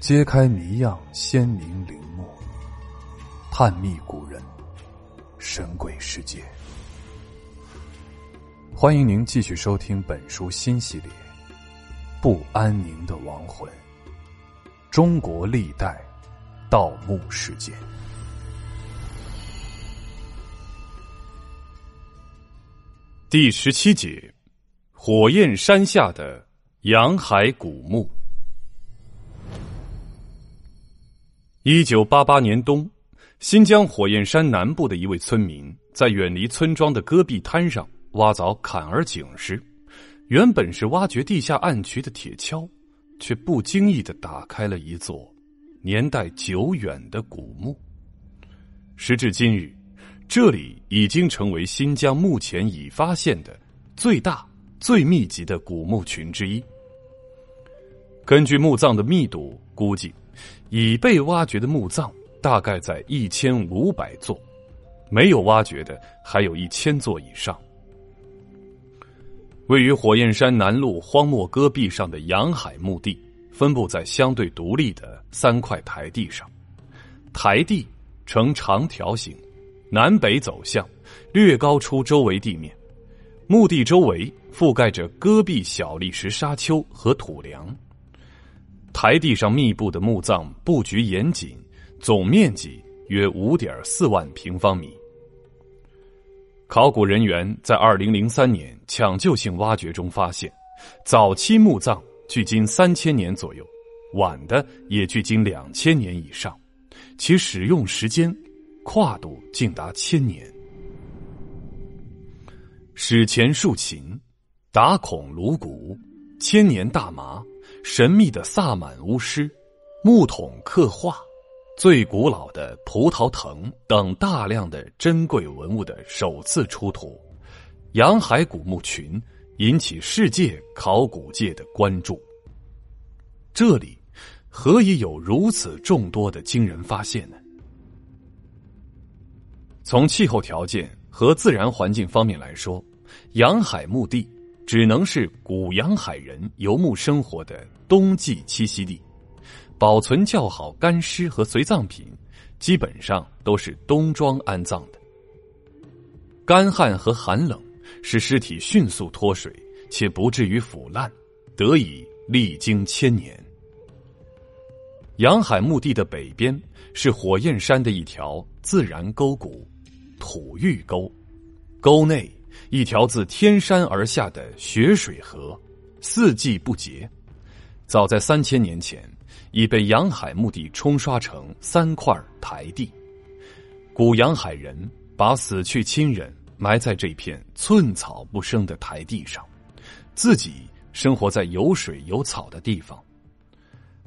揭开谜样鲜明陵墓，探秘古人神鬼世界。欢迎您继续收听本书新系列《不安宁的亡魂：中国历代盗墓事件》第十七节：火焰山下的洋海古墓。一九八八年冬，新疆火焰山南部的一位村民在远离村庄的戈壁滩上挖凿坎儿井时，原本是挖掘地下暗渠的铁锹，却不经意的打开了一座年代久远的古墓。时至今日，这里已经成为新疆目前已发现的最大、最密集的古墓群之一。根据墓葬的密度估计。已被挖掘的墓葬大概在一千五百座，没有挖掘的还有一千座以上。位于火焰山南麓荒漠戈壁上的洋海墓地，分布在相对独立的三块台地上。台地呈长条形，南北走向，略高出周围地面。墓地周围覆盖着戈壁小砾石沙丘和土梁。台地上密布的墓葬布局严谨，总面积约五点四万平方米。考古人员在二零零三年抢救性挖掘中发现，早期墓葬距今三千年左右，晚的也距今两千年以上，其使用时间跨度竟达千年。史前竖琴，打孔颅骨，千年大麻。神秘的萨满巫师、木桶刻画、最古老的葡萄藤等大量的珍贵文物的首次出土，洋海古墓群引起世界考古界的关注。这里何以有如此众多的惊人发现呢？从气候条件和自然环境方面来说，洋海墓地。只能是古洋海人游牧生活的冬季栖息地，保存较好干尸和随葬品，基本上都是冬装安葬的。干旱和寒冷使尸体迅速脱水，且不至于腐烂，得以历经千年。洋海墓地的北边是火焰山的一条自然沟谷——土峪沟，沟内。一条自天山而下的雪水河，四季不竭。早在三千年前，已被洋海墓地冲刷成三块台地。古洋海人把死去亲人埋在这片寸草不生的台地上，自己生活在有水有草的地方。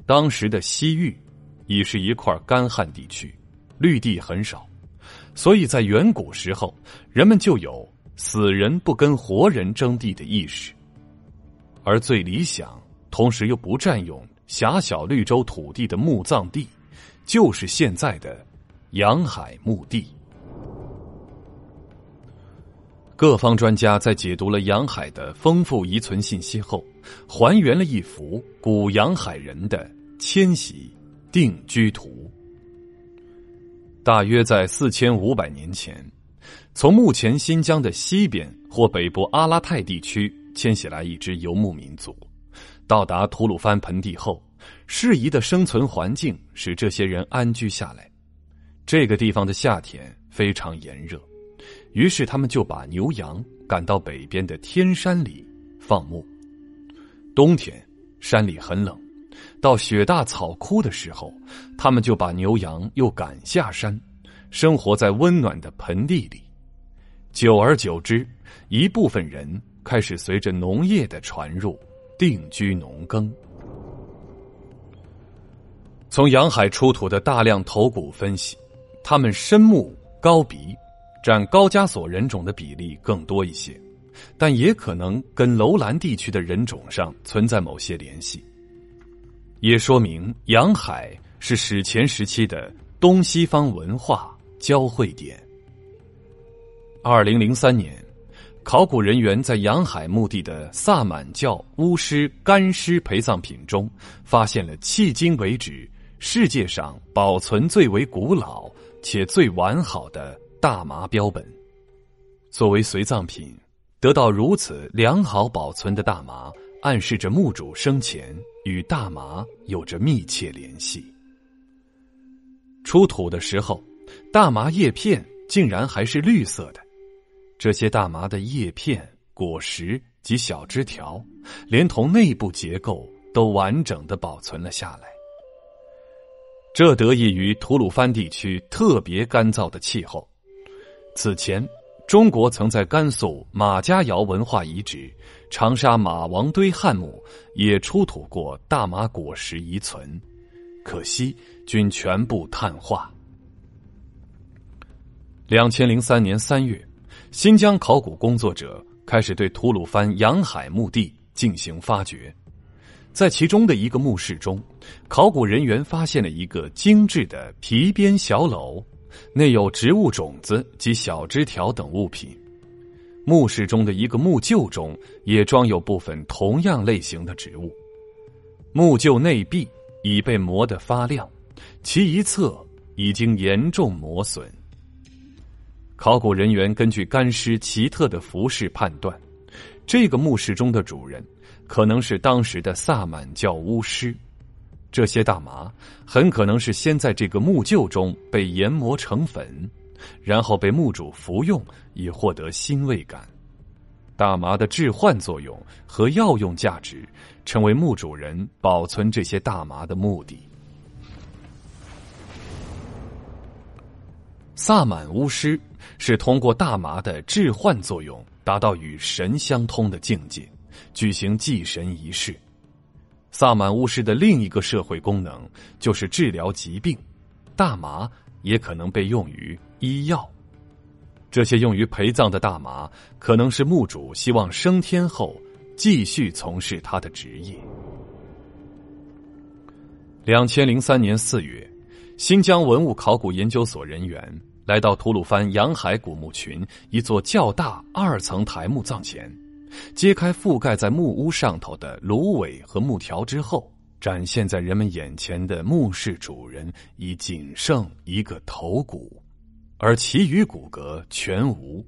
当时的西域已是一块干旱地区，绿地很少，所以在远古时候，人们就有。死人不跟活人争地的意识，而最理想，同时又不占用狭小绿洲土地的墓葬地，就是现在的洋海墓地。各方专家在解读了洋海的丰富遗存信息后，还原了一幅古洋海人的迁徙定居图。大约在四千五百年前。从目前新疆的西边或北部阿拉泰地区迁徙来一支游牧民族，到达吐鲁番盆地后，适宜的生存环境使这些人安居下来。这个地方的夏天非常炎热，于是他们就把牛羊赶到北边的天山里放牧。冬天山里很冷，到雪大草枯的时候，他们就把牛羊又赶下山，生活在温暖的盆地里。久而久之，一部分人开始随着农业的传入定居农耕。从洋海出土的大量头骨分析，他们深目高鼻，占高加索人种的比例更多一些，但也可能跟楼兰地区的人种上存在某些联系，也说明洋海是史前时期的东西方文化交汇点。二零零三年，考古人员在洋海墓地的萨满教巫师干尸陪葬品中，发现了迄今为止世界上保存最为古老且最完好的大麻标本。作为随葬品，得到如此良好保存的大麻，暗示着墓主生前与大麻有着密切联系。出土的时候，大麻叶片竟然还是绿色的。这些大麻的叶片、果实及小枝条，连同内部结构都完整的保存了下来。这得益于吐鲁番地区特别干燥的气候。此前，中国曾在甘肃马家窑文化遗址、长沙马王堆汉墓也出土过大麻果实遗存，可惜均全部碳化。两千零三年三月。新疆考古工作者开始对吐鲁番洋海墓地进行发掘，在其中的一个墓室中，考古人员发现了一个精致的皮边小篓，内有植物种子及小枝条等物品。墓室中的一个木臼中也装有部分同样类型的植物。木臼内壁已被磨得发亮，其一侧已经严重磨损。考古人员根据干尸奇特的服饰判断，这个墓室中的主人可能是当时的萨满教巫师。这些大麻很可能是先在这个木臼中被研磨成粉，然后被墓主服用以获得欣慰感。大麻的致幻作用和药用价值，成为墓主人保存这些大麻的目的。萨满巫师是通过大麻的致幻作用，达到与神相通的境界，举行祭神仪式。萨满巫师的另一个社会功能就是治疗疾病，大麻也可能被用于医药。这些用于陪葬的大麻，可能是墓主希望升天后继续从事他的职业。两千零三年四月。新疆文物考古研究所人员来到吐鲁番洋海古墓群一座较大二层台墓葬前，揭开覆盖在木屋上头的芦苇和木条之后，展现在人们眼前的墓室主人已仅剩一个头骨，而其余骨骼全无，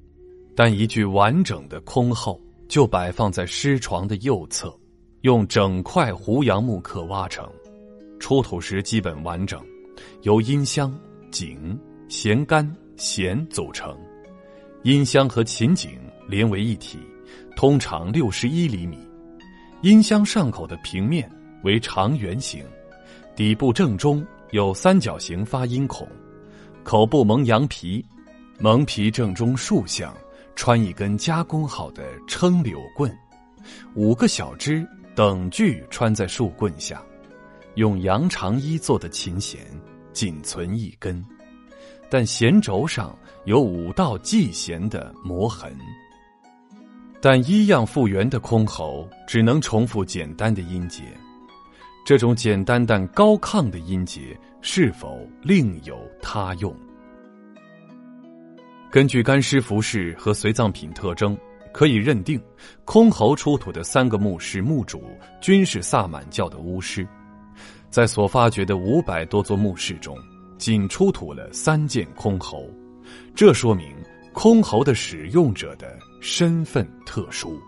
但一具完整的空后就摆放在尸床的右侧，用整块胡杨木刻挖成，出土时基本完整。由音箱、颈、弦杆、弦组成，音箱和琴颈连为一体，通常六十一厘米。音箱上口的平面为长圆形，底部正中有三角形发音孔，口部蒙羊皮，蒙皮正中竖向穿一根加工好的撑柳棍，五个小枝等距穿在树棍下，用羊肠衣做的琴弦。仅存一根，但弦轴上有五道系弦的磨痕。但一样复原的箜篌只能重复简单的音节，这种简单但高亢的音节是否另有他用？根据干尸服饰和随葬品特征，可以认定，箜篌出土的三个墓室墓主均是萨满教的巫师。在所发掘的五百多座墓室中，仅出土了三件箜篌，这说明箜篌的使用者的身份特殊。